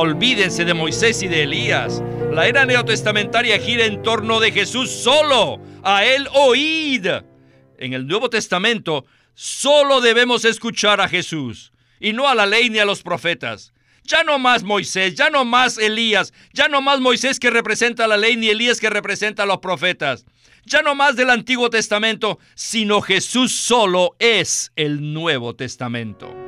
Olvídense de Moisés y de Elías. La era neotestamentaria gira en torno de Jesús solo. A Él oíd. En el Nuevo Testamento solo debemos escuchar a Jesús y no a la ley ni a los profetas. Ya no más Moisés, ya no más Elías, ya no más Moisés que representa la ley ni Elías que representa a los profetas. Ya no más del Antiguo Testamento, sino Jesús solo es el Nuevo Testamento.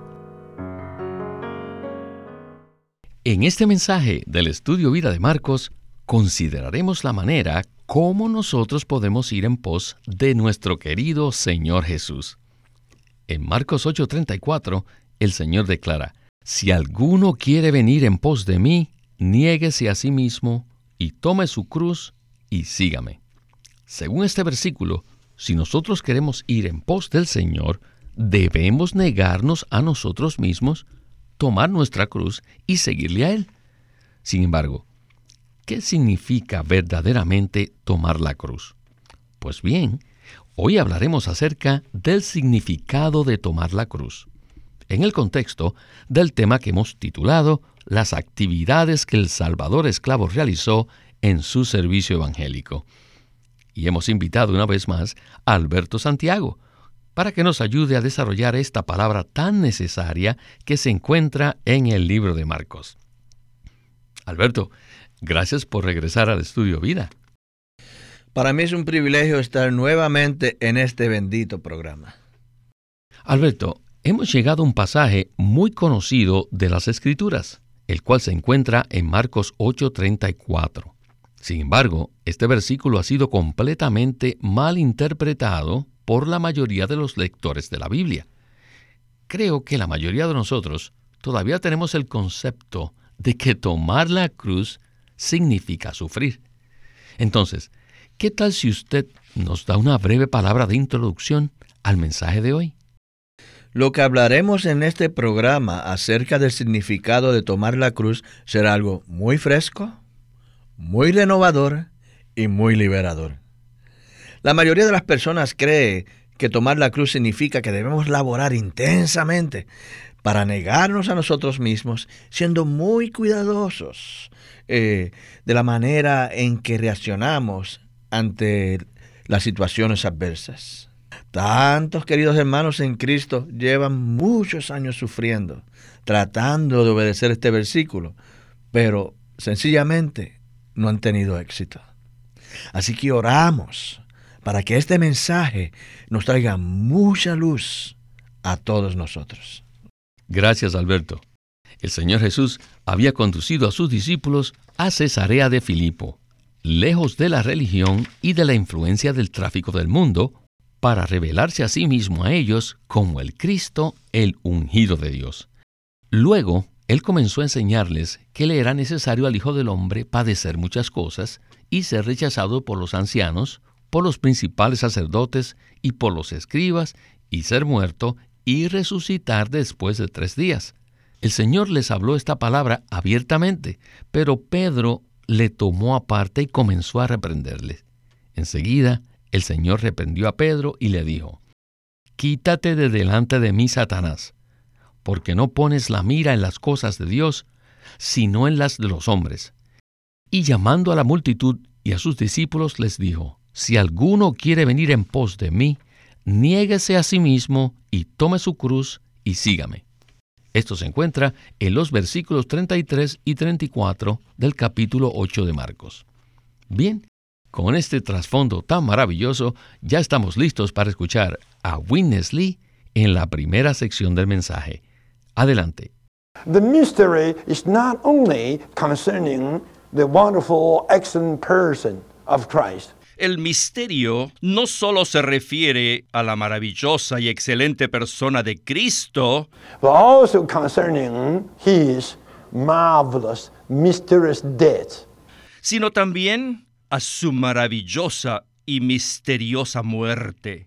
En este mensaje del estudio vida de Marcos, consideraremos la manera cómo nosotros podemos ir en pos de nuestro querido Señor Jesús. En Marcos 8:34, el Señor declara, Si alguno quiere venir en pos de mí, niéguese a sí mismo y tome su cruz y sígame. Según este versículo, si nosotros queremos ir en pos del Señor, debemos negarnos a nosotros mismos tomar nuestra cruz y seguirle a Él. Sin embargo, ¿qué significa verdaderamente tomar la cruz? Pues bien, hoy hablaremos acerca del significado de tomar la cruz, en el contexto del tema que hemos titulado Las actividades que el Salvador esclavo realizó en su servicio evangélico. Y hemos invitado una vez más a Alberto Santiago, para que nos ayude a desarrollar esta palabra tan necesaria que se encuentra en el libro de Marcos. Alberto, gracias por regresar al estudio Vida. Para mí es un privilegio estar nuevamente en este bendito programa. Alberto, hemos llegado a un pasaje muy conocido de las Escrituras, el cual se encuentra en Marcos 8:34. Sin embargo, este versículo ha sido completamente mal interpretado por la mayoría de los lectores de la Biblia. Creo que la mayoría de nosotros todavía tenemos el concepto de que tomar la cruz significa sufrir. Entonces, ¿qué tal si usted nos da una breve palabra de introducción al mensaje de hoy? Lo que hablaremos en este programa acerca del significado de tomar la cruz será algo muy fresco, muy renovador y muy liberador. La mayoría de las personas cree que tomar la cruz significa que debemos laborar intensamente para negarnos a nosotros mismos, siendo muy cuidadosos eh, de la manera en que reaccionamos ante las situaciones adversas. Tantos queridos hermanos en Cristo llevan muchos años sufriendo, tratando de obedecer este versículo, pero sencillamente no han tenido éxito. Así que oramos para que este mensaje nos traiga mucha luz a todos nosotros. Gracias, Alberto. El Señor Jesús había conducido a sus discípulos a Cesarea de Filipo, lejos de la religión y de la influencia del tráfico del mundo, para revelarse a sí mismo a ellos como el Cristo, el ungido de Dios. Luego, Él comenzó a enseñarles que le era necesario al Hijo del Hombre padecer muchas cosas y ser rechazado por los ancianos, por los principales sacerdotes y por los escribas, y ser muerto y resucitar después de tres días. El Señor les habló esta palabra abiertamente, pero Pedro le tomó aparte y comenzó a reprenderle. Enseguida, el Señor reprendió a Pedro y le dijo, Quítate de delante de mí, Satanás, porque no pones la mira en las cosas de Dios, sino en las de los hombres. Y llamando a la multitud y a sus discípulos les dijo, si alguno quiere venir en pos de mí, niéguese a sí mismo y tome su cruz y sígame. Esto se encuentra en los versículos 33 y 34 del capítulo 8 de Marcos. Bien, con este trasfondo tan maravilloso, ya estamos listos para escuchar a Witness Lee en la primera sección del mensaje. Adelante. The mystery is not only concerning the wonderful, excellent person of Christ el misterio no solo se refiere a la maravillosa y excelente persona de Cristo, but also concerning his marvelous, mysterious death. sino también a su maravillosa y misteriosa muerte,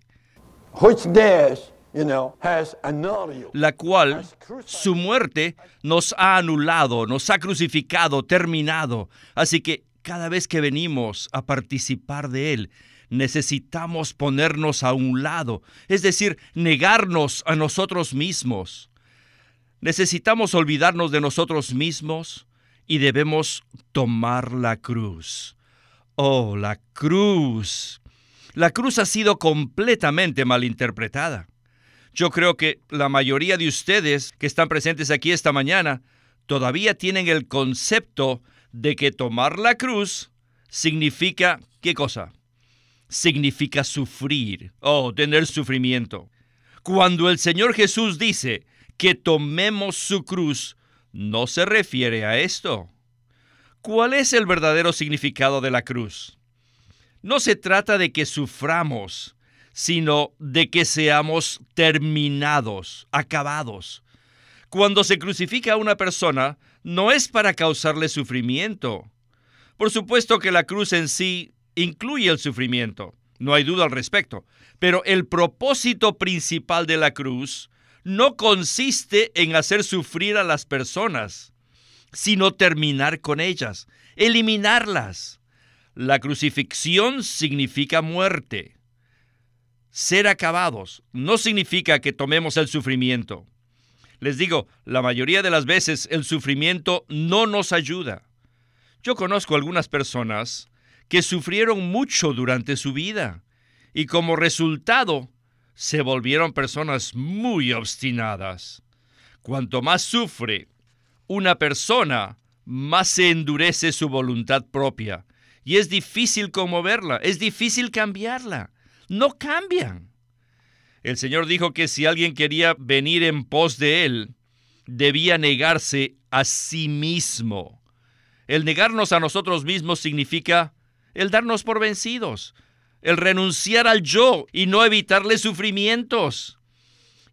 which death, you know, has annulled you. la cual su muerte nos ha anulado, nos ha crucificado, terminado. Así que cada vez que venimos a participar de Él, necesitamos ponernos a un lado, es decir, negarnos a nosotros mismos. Necesitamos olvidarnos de nosotros mismos y debemos tomar la cruz. Oh, la cruz. La cruz ha sido completamente malinterpretada. Yo creo que la mayoría de ustedes que están presentes aquí esta mañana todavía tienen el concepto de que tomar la cruz significa ¿qué cosa? Significa sufrir o tener sufrimiento. Cuando el Señor Jesús dice que tomemos su cruz, no se refiere a esto. ¿Cuál es el verdadero significado de la cruz? No se trata de que suframos, sino de que seamos terminados, acabados. Cuando se crucifica a una persona, no es para causarle sufrimiento. Por supuesto que la cruz en sí incluye el sufrimiento, no hay duda al respecto, pero el propósito principal de la cruz no consiste en hacer sufrir a las personas, sino terminar con ellas, eliminarlas. La crucifixión significa muerte. Ser acabados no significa que tomemos el sufrimiento. Les digo, la mayoría de las veces el sufrimiento no nos ayuda. Yo conozco algunas personas que sufrieron mucho durante su vida y como resultado se volvieron personas muy obstinadas. Cuanto más sufre una persona, más se endurece su voluntad propia. Y es difícil conmoverla, es difícil cambiarla. No cambian. El Señor dijo que si alguien quería venir en pos de Él, debía negarse a sí mismo. El negarnos a nosotros mismos significa el darnos por vencidos, el renunciar al yo y no evitarle sufrimientos.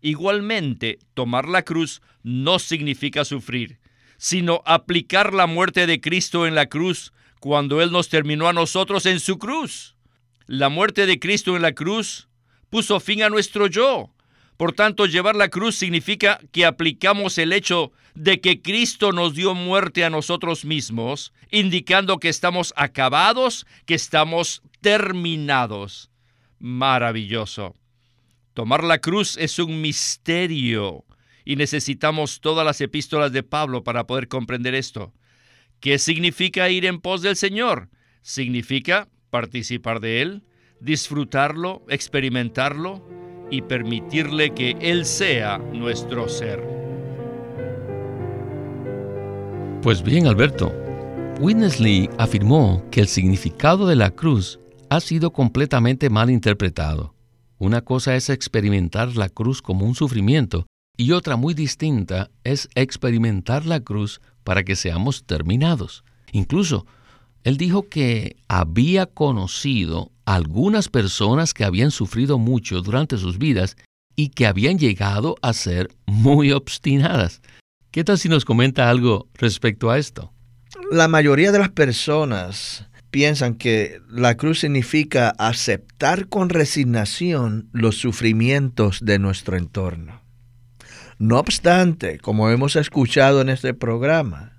Igualmente, tomar la cruz no significa sufrir, sino aplicar la muerte de Cristo en la cruz cuando Él nos terminó a nosotros en su cruz. La muerte de Cristo en la cruz puso fin a nuestro yo. Por tanto, llevar la cruz significa que aplicamos el hecho de que Cristo nos dio muerte a nosotros mismos, indicando que estamos acabados, que estamos terminados. Maravilloso. Tomar la cruz es un misterio y necesitamos todas las epístolas de Pablo para poder comprender esto. ¿Qué significa ir en pos del Señor? Significa participar de Él, disfrutarlo, experimentarlo y permitirle que Él sea nuestro ser. Pues bien, Alberto, Witness Lee afirmó que el significado de la cruz ha sido completamente mal interpretado. Una cosa es experimentar la cruz como un sufrimiento y otra muy distinta es experimentar la cruz para que seamos terminados. Incluso, él dijo que había conocido algunas personas que habían sufrido mucho durante sus vidas y que habían llegado a ser muy obstinadas. ¿Qué tal si nos comenta algo respecto a esto? La mayoría de las personas piensan que la cruz significa aceptar con resignación los sufrimientos de nuestro entorno. No obstante, como hemos escuchado en este programa,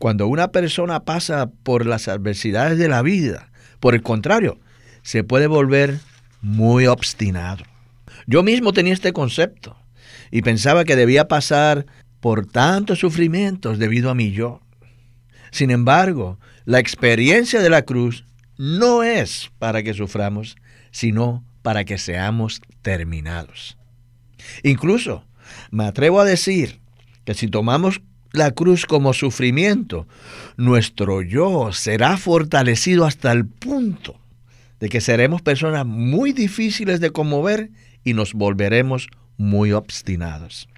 cuando una persona pasa por las adversidades de la vida, por el contrario, se puede volver muy obstinado. Yo mismo tenía este concepto y pensaba que debía pasar por tantos sufrimientos debido a mi yo. Sin embargo, la experiencia de la cruz no es para que suframos, sino para que seamos terminados. Incluso me atrevo a decir que si tomamos la cruz como sufrimiento, nuestro yo será fortalecido hasta el punto de que seremos personas muy difíciles de conmover y nos volveremos muy obstinados.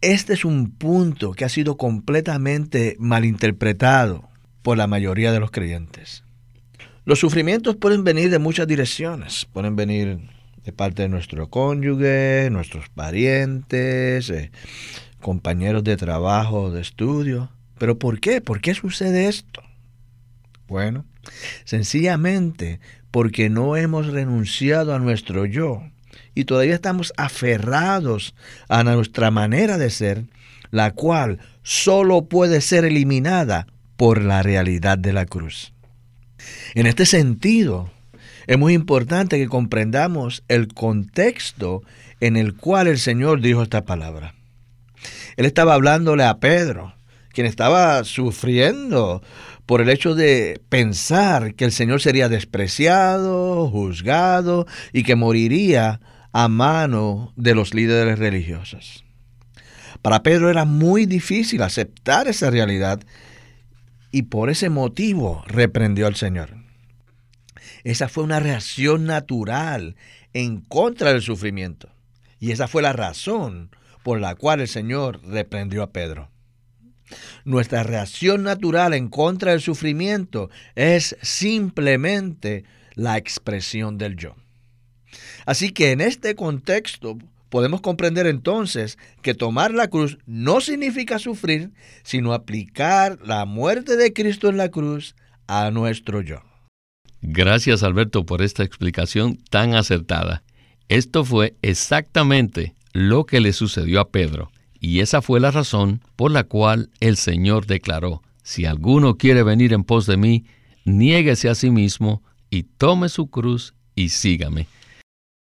Este es un punto que ha sido completamente malinterpretado por la mayoría de los creyentes. Los sufrimientos pueden venir de muchas direcciones. Pueden venir de parte de nuestro cónyuge, nuestros parientes, eh, compañeros de trabajo, de estudio. ¿Pero por qué? ¿Por qué sucede esto? Bueno, sencillamente porque no hemos renunciado a nuestro yo y todavía estamos aferrados a nuestra manera de ser, la cual solo puede ser eliminada por la realidad de la cruz. En este sentido, es muy importante que comprendamos el contexto en el cual el Señor dijo esta palabra. Él estaba hablándole a Pedro, quien estaba sufriendo por el hecho de pensar que el Señor sería despreciado, juzgado y que moriría a mano de los líderes religiosos. Para Pedro era muy difícil aceptar esa realidad y por ese motivo reprendió al Señor. Esa fue una reacción natural en contra del sufrimiento. Y esa fue la razón por la cual el Señor reprendió a Pedro. Nuestra reacción natural en contra del sufrimiento es simplemente la expresión del yo. Así que en este contexto podemos comprender entonces que tomar la cruz no significa sufrir, sino aplicar la muerte de Cristo en la cruz a nuestro yo. Gracias Alberto por esta explicación tan acertada. Esto fue exactamente lo que le sucedió a Pedro, y esa fue la razón por la cual el Señor declaró, si alguno quiere venir en pos de mí, niéguese a sí mismo y tome su cruz y sígame.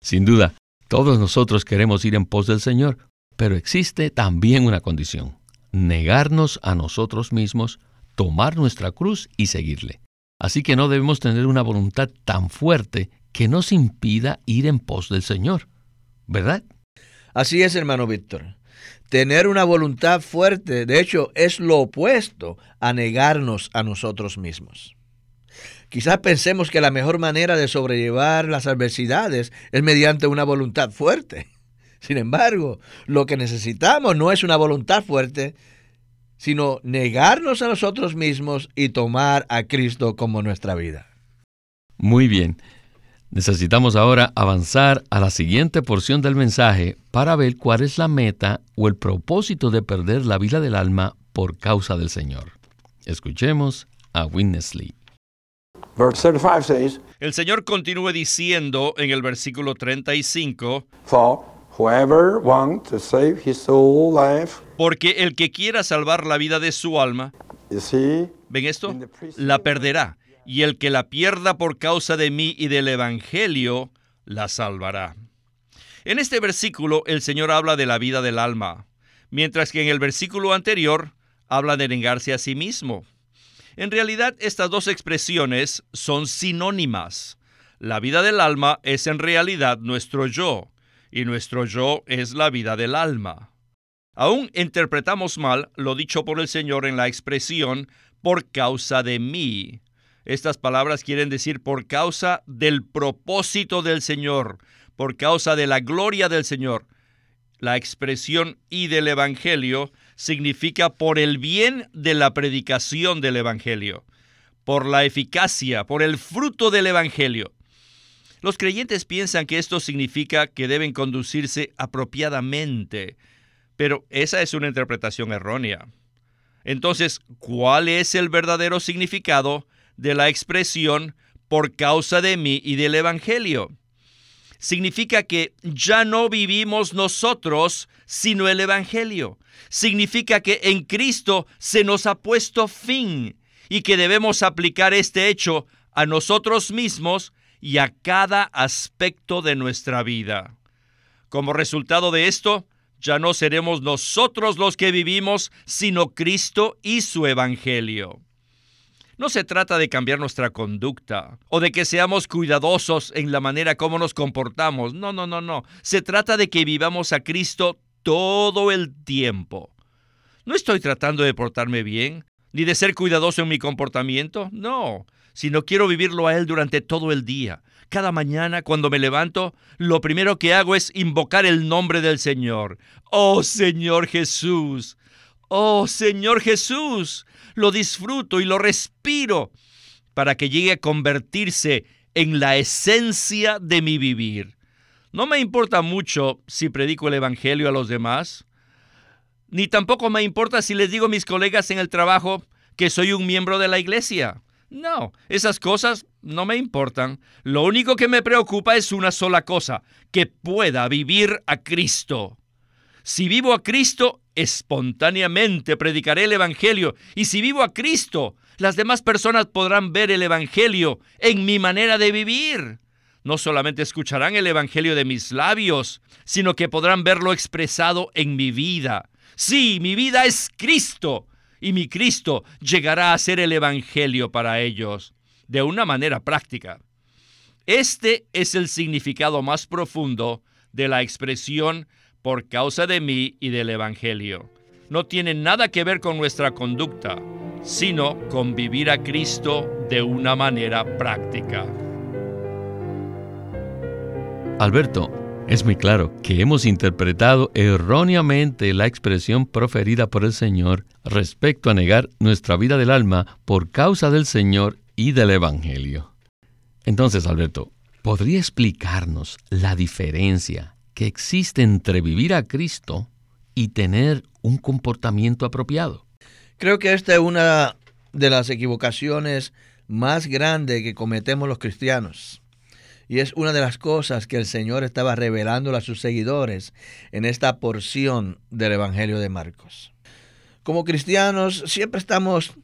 Sin duda, todos nosotros queremos ir en pos del Señor, pero existe también una condición, negarnos a nosotros mismos, tomar nuestra cruz y seguirle. Así que no debemos tener una voluntad tan fuerte que nos impida ir en pos del Señor, ¿verdad? Así es, hermano Víctor. Tener una voluntad fuerte, de hecho, es lo opuesto a negarnos a nosotros mismos. Quizás pensemos que la mejor manera de sobrellevar las adversidades es mediante una voluntad fuerte. Sin embargo, lo que necesitamos no es una voluntad fuerte, sino negarnos a nosotros mismos y tomar a Cristo como nuestra vida. Muy bien. Necesitamos ahora avanzar a la siguiente porción del mensaje para ver cuál es la meta o el propósito de perder la vida del alma por causa del Señor. Escuchemos a Winnesley. El Señor continúa diciendo en el versículo 35, porque el que quiera salvar la vida de su alma, ¿ven esto? La perderá. Y el que la pierda por causa de mí y del Evangelio, la salvará. En este versículo el Señor habla de la vida del alma, mientras que en el versículo anterior habla de negarse a sí mismo. En realidad estas dos expresiones son sinónimas. La vida del alma es en realidad nuestro yo, y nuestro yo es la vida del alma. Aún interpretamos mal lo dicho por el Señor en la expresión por causa de mí. Estas palabras quieren decir por causa del propósito del Señor, por causa de la gloria del Señor. La expresión y del Evangelio significa por el bien de la predicación del Evangelio, por la eficacia, por el fruto del Evangelio. Los creyentes piensan que esto significa que deben conducirse apropiadamente, pero esa es una interpretación errónea. Entonces, ¿cuál es el verdadero significado de la expresión por causa de mí y del Evangelio? Significa que ya no vivimos nosotros, sino el Evangelio. Significa que en Cristo se nos ha puesto fin y que debemos aplicar este hecho a nosotros mismos y a cada aspecto de nuestra vida. Como resultado de esto, ya no seremos nosotros los que vivimos, sino Cristo y su Evangelio. No se trata de cambiar nuestra conducta o de que seamos cuidadosos en la manera como nos comportamos. No, no, no, no. Se trata de que vivamos a Cristo todo el tiempo. No estoy tratando de portarme bien, ni de ser cuidadoso en mi comportamiento. No sino quiero vivirlo a Él durante todo el día. Cada mañana cuando me levanto, lo primero que hago es invocar el nombre del Señor. Oh Señor Jesús. Oh Señor Jesús. Lo disfruto y lo respiro para que llegue a convertirse en la esencia de mi vivir. No me importa mucho si predico el Evangelio a los demás, ni tampoco me importa si les digo a mis colegas en el trabajo que soy un miembro de la iglesia. No, esas cosas no me importan. Lo único que me preocupa es una sola cosa, que pueda vivir a Cristo. Si vivo a Cristo, espontáneamente predicaré el Evangelio. Y si vivo a Cristo, las demás personas podrán ver el Evangelio en mi manera de vivir. No solamente escucharán el Evangelio de mis labios, sino que podrán verlo expresado en mi vida. Sí, mi vida es Cristo y mi Cristo llegará a ser el Evangelio para ellos de una manera práctica. Este es el significado más profundo de la expresión por causa de mí y del Evangelio. No tiene nada que ver con nuestra conducta, sino con vivir a Cristo de una manera práctica. Alberto, es muy claro que hemos interpretado erróneamente la expresión proferida por el Señor respecto a negar nuestra vida del alma por causa del Señor y del Evangelio. Entonces, Alberto, ¿podría explicarnos la diferencia que existe entre vivir a Cristo y tener un comportamiento apropiado? Creo que esta es una de las equivocaciones más grandes que cometemos los cristianos. Y es una de las cosas que el Señor estaba revelando a sus seguidores en esta porción del Evangelio de Marcos. Como cristianos siempre estamos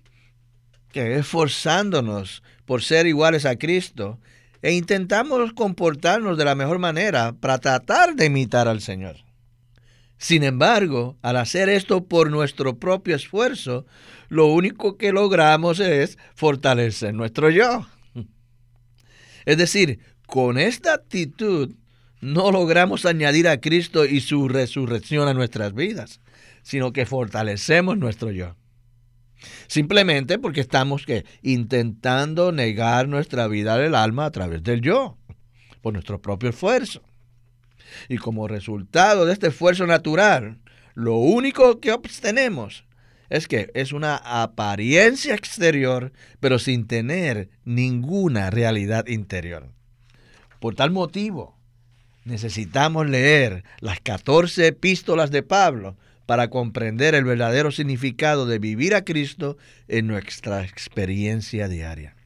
esforzándonos por ser iguales a Cristo e intentamos comportarnos de la mejor manera para tratar de imitar al Señor. Sin embargo, al hacer esto por nuestro propio esfuerzo, lo único que logramos es fortalecer nuestro yo. Es decir, con esta actitud no logramos añadir a Cristo y su resurrección a nuestras vidas, sino que fortalecemos nuestro yo. Simplemente porque estamos intentando negar nuestra vida del alma a través del yo, por nuestro propio esfuerzo. Y como resultado de este esfuerzo natural, lo único que obtenemos es que es una apariencia exterior, pero sin tener ninguna realidad interior. Por tal motivo, necesitamos leer las 14 epístolas de Pablo para comprender el verdadero significado de vivir a Cristo en nuestra experiencia diaria.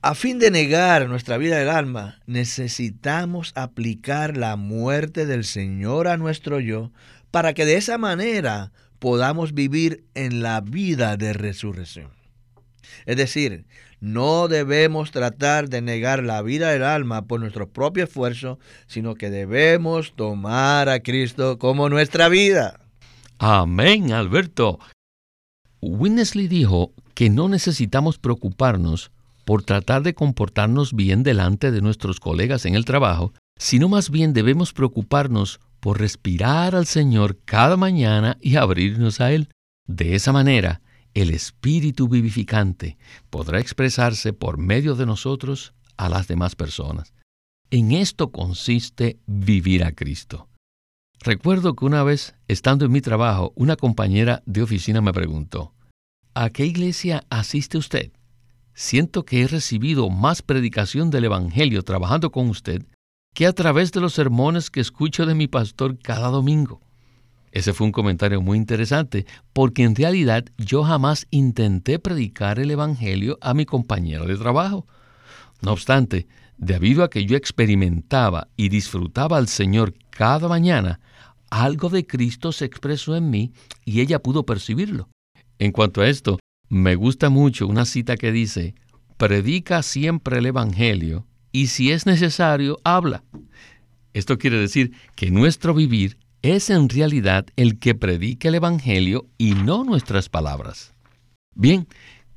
A fin de negar nuestra vida del alma, necesitamos aplicar la muerte del Señor a nuestro yo para que de esa manera podamos vivir en la vida de resurrección. Es decir, no debemos tratar de negar la vida del alma por nuestro propio esfuerzo, sino que debemos tomar a Cristo como nuestra vida. Amén, Alberto. Winnesley dijo que no necesitamos preocuparnos por tratar de comportarnos bien delante de nuestros colegas en el trabajo, sino más bien debemos preocuparnos por respirar al Señor cada mañana y abrirnos a Él. De esa manera, el Espíritu vivificante podrá expresarse por medio de nosotros a las demás personas. En esto consiste vivir a Cristo. Recuerdo que una vez, estando en mi trabajo, una compañera de oficina me preguntó, ¿A qué iglesia asiste usted? Siento que he recibido más predicación del Evangelio trabajando con usted que a través de los sermones que escucho de mi pastor cada domingo. Ese fue un comentario muy interesante, porque en realidad yo jamás intenté predicar el Evangelio a mi compañero de trabajo. No obstante, debido a que yo experimentaba y disfrutaba al Señor cada mañana, algo de Cristo se expresó en mí y ella pudo percibirlo. En cuanto a esto, me gusta mucho una cita que dice, predica siempre el Evangelio y si es necesario, habla. Esto quiere decir que nuestro vivir es en realidad el que predica el Evangelio y no nuestras palabras. Bien,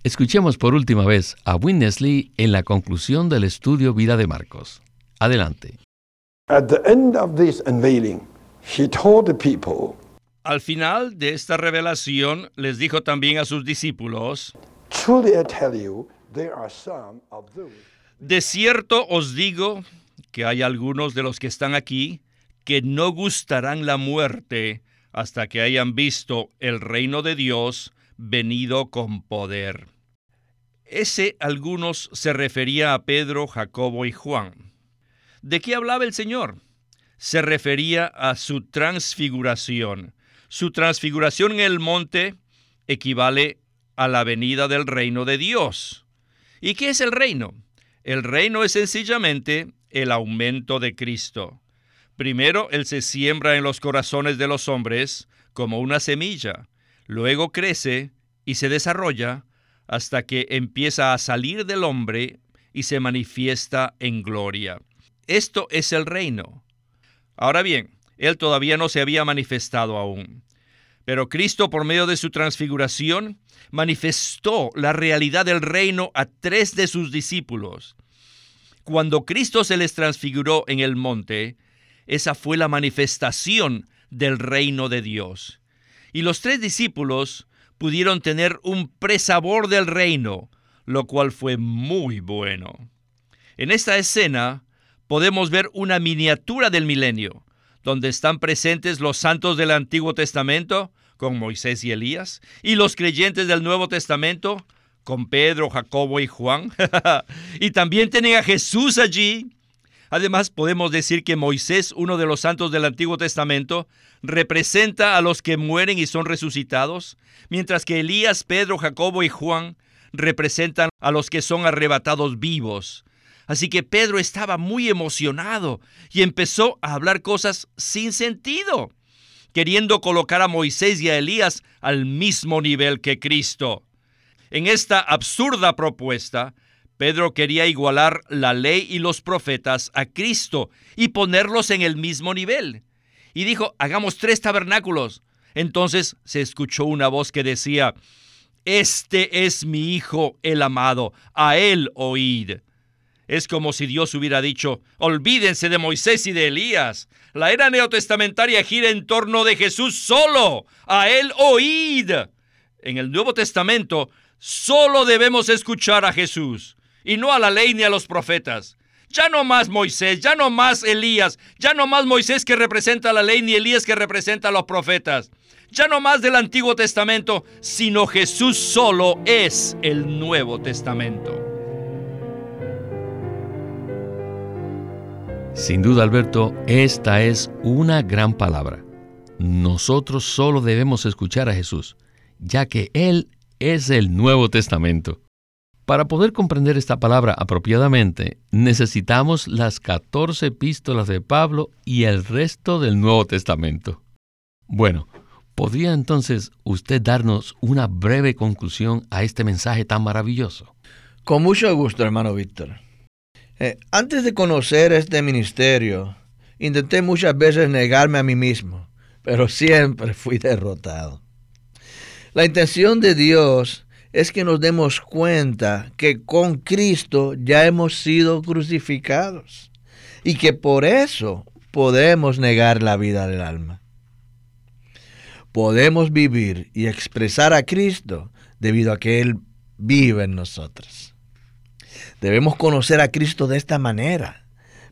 escuchemos por última vez a Winnesley en la conclusión del estudio Vida de Marcos. Adelante. Al final de esta revelación les dijo también a sus discípulos, de cierto os digo que hay algunos de los que están aquí que no gustarán la muerte hasta que hayan visto el reino de Dios venido con poder. Ese algunos se refería a Pedro, Jacobo y Juan. ¿De qué hablaba el Señor? Se refería a su transfiguración. Su transfiguración en el monte equivale a la venida del reino de Dios. ¿Y qué es el reino? El reino es sencillamente el aumento de Cristo. Primero, Él se siembra en los corazones de los hombres como una semilla, luego crece y se desarrolla hasta que empieza a salir del hombre y se manifiesta en gloria. Esto es el reino. Ahora bien, Él todavía no se había manifestado aún. Pero Cristo, por medio de su transfiguración, manifestó la realidad del reino a tres de sus discípulos. Cuando Cristo se les transfiguró en el monte, esa fue la manifestación del reino de Dios. Y los tres discípulos pudieron tener un presabor del reino, lo cual fue muy bueno. En esta escena podemos ver una miniatura del milenio, donde están presentes los santos del Antiguo Testamento, con Moisés y Elías, y los creyentes del Nuevo Testamento, con Pedro, Jacobo y Juan. y también tienen a Jesús allí. Además, podemos decir que Moisés, uno de los santos del Antiguo Testamento, representa a los que mueren y son resucitados, mientras que Elías, Pedro, Jacobo y Juan representan a los que son arrebatados vivos. Así que Pedro estaba muy emocionado y empezó a hablar cosas sin sentido, queriendo colocar a Moisés y a Elías al mismo nivel que Cristo. En esta absurda propuesta, Pedro quería igualar la ley y los profetas a Cristo y ponerlos en el mismo nivel. Y dijo, hagamos tres tabernáculos. Entonces se escuchó una voz que decía, Este es mi Hijo el amado, a él oíd. Es como si Dios hubiera dicho, olvídense de Moisés y de Elías. La era neotestamentaria gira en torno de Jesús solo. A Él oíd. En el Nuevo Testamento solo debemos escuchar a Jesús y no a la ley ni a los profetas. Ya no más Moisés, ya no más Elías, ya no más Moisés que representa la ley ni Elías que representa a los profetas. Ya no más del Antiguo Testamento, sino Jesús solo es el Nuevo Testamento. Sin duda, Alberto, esta es una gran palabra. Nosotros solo debemos escuchar a Jesús, ya que Él es el Nuevo Testamento. Para poder comprender esta palabra apropiadamente, necesitamos las 14 epístolas de Pablo y el resto del Nuevo Testamento. Bueno, ¿podría entonces usted darnos una breve conclusión a este mensaje tan maravilloso? Con mucho gusto, hermano Víctor. Eh, antes de conocer este ministerio, intenté muchas veces negarme a mí mismo, pero siempre fui derrotado. La intención de Dios es que nos demos cuenta que con Cristo ya hemos sido crucificados y que por eso podemos negar la vida del alma. Podemos vivir y expresar a Cristo debido a que Él vive en nosotros. Debemos conocer a Cristo de esta manera,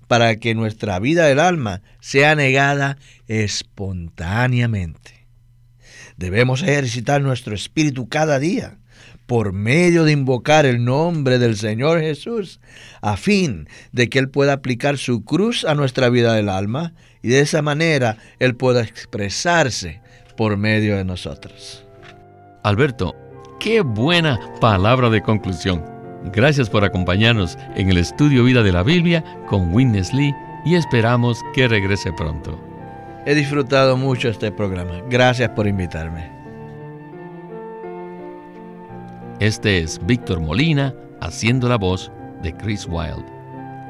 para que nuestra vida del alma sea negada espontáneamente. Debemos ejercitar nuestro espíritu cada día por medio de invocar el nombre del Señor Jesús, a fin de que Él pueda aplicar su cruz a nuestra vida del alma y de esa manera Él pueda expresarse por medio de nosotros. Alberto, qué buena palabra de conclusión. Gracias por acompañarnos en el estudio Vida de la Biblia con Witness Lee y esperamos que regrese pronto. He disfrutado mucho este programa. Gracias por invitarme. Este es Víctor Molina haciendo la voz de Chris Wilde,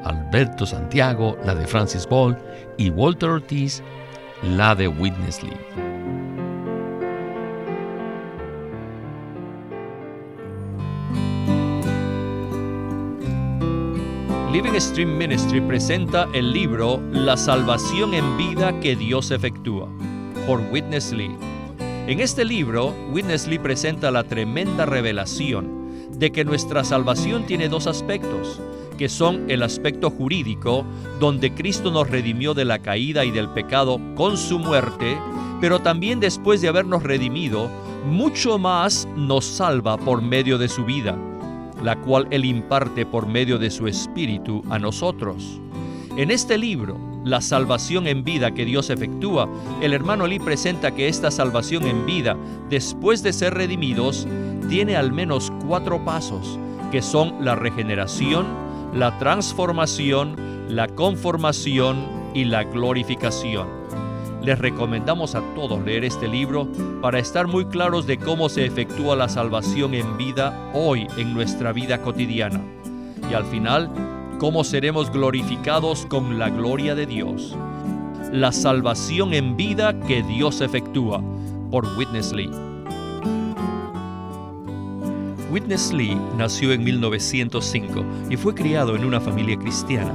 Alberto Santiago la de Francis Ball y Walter Ortiz la de Witness Lee. Living Stream Ministry presenta el libro La salvación en vida que Dios efectúa, por Witness Lee. En este libro, Witness Lee presenta la tremenda revelación de que nuestra salvación tiene dos aspectos, que son el aspecto jurídico, donde Cristo nos redimió de la caída y del pecado con su muerte, pero también después de habernos redimido, mucho más nos salva por medio de su vida la cual Él imparte por medio de su Espíritu a nosotros. En este libro, La salvación en vida que Dios efectúa, el hermano Lee presenta que esta salvación en vida, después de ser redimidos, tiene al menos cuatro pasos que son la regeneración, la transformación, la conformación y la glorificación. Les recomendamos a todos leer este libro para estar muy claros de cómo se efectúa la salvación en vida hoy en nuestra vida cotidiana. Y al final, cómo seremos glorificados con la gloria de Dios. La salvación en vida que Dios efectúa por Witness Lee. Witness Lee nació en 1905 y fue criado en una familia cristiana.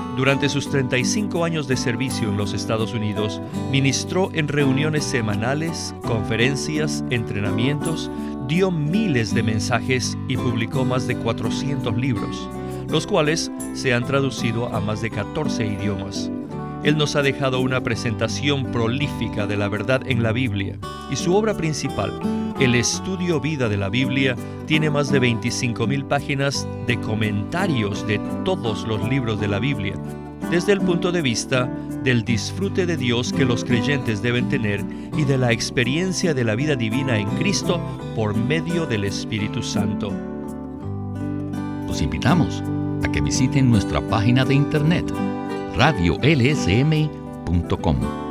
durante sus 35 años de servicio en los Estados Unidos, ministró en reuniones semanales, conferencias, entrenamientos, dio miles de mensajes y publicó más de 400 libros, los cuales se han traducido a más de 14 idiomas. Él nos ha dejado una presentación prolífica de la verdad en la Biblia y su obra principal, el estudio vida de la Biblia, tiene más de 25.000 páginas de comentarios de todos los libros de la Biblia, desde el punto de vista del disfrute de Dios que los creyentes deben tener y de la experiencia de la vida divina en Cristo por medio del Espíritu Santo. Los invitamos a que visiten nuestra página de internet radiolsm.com.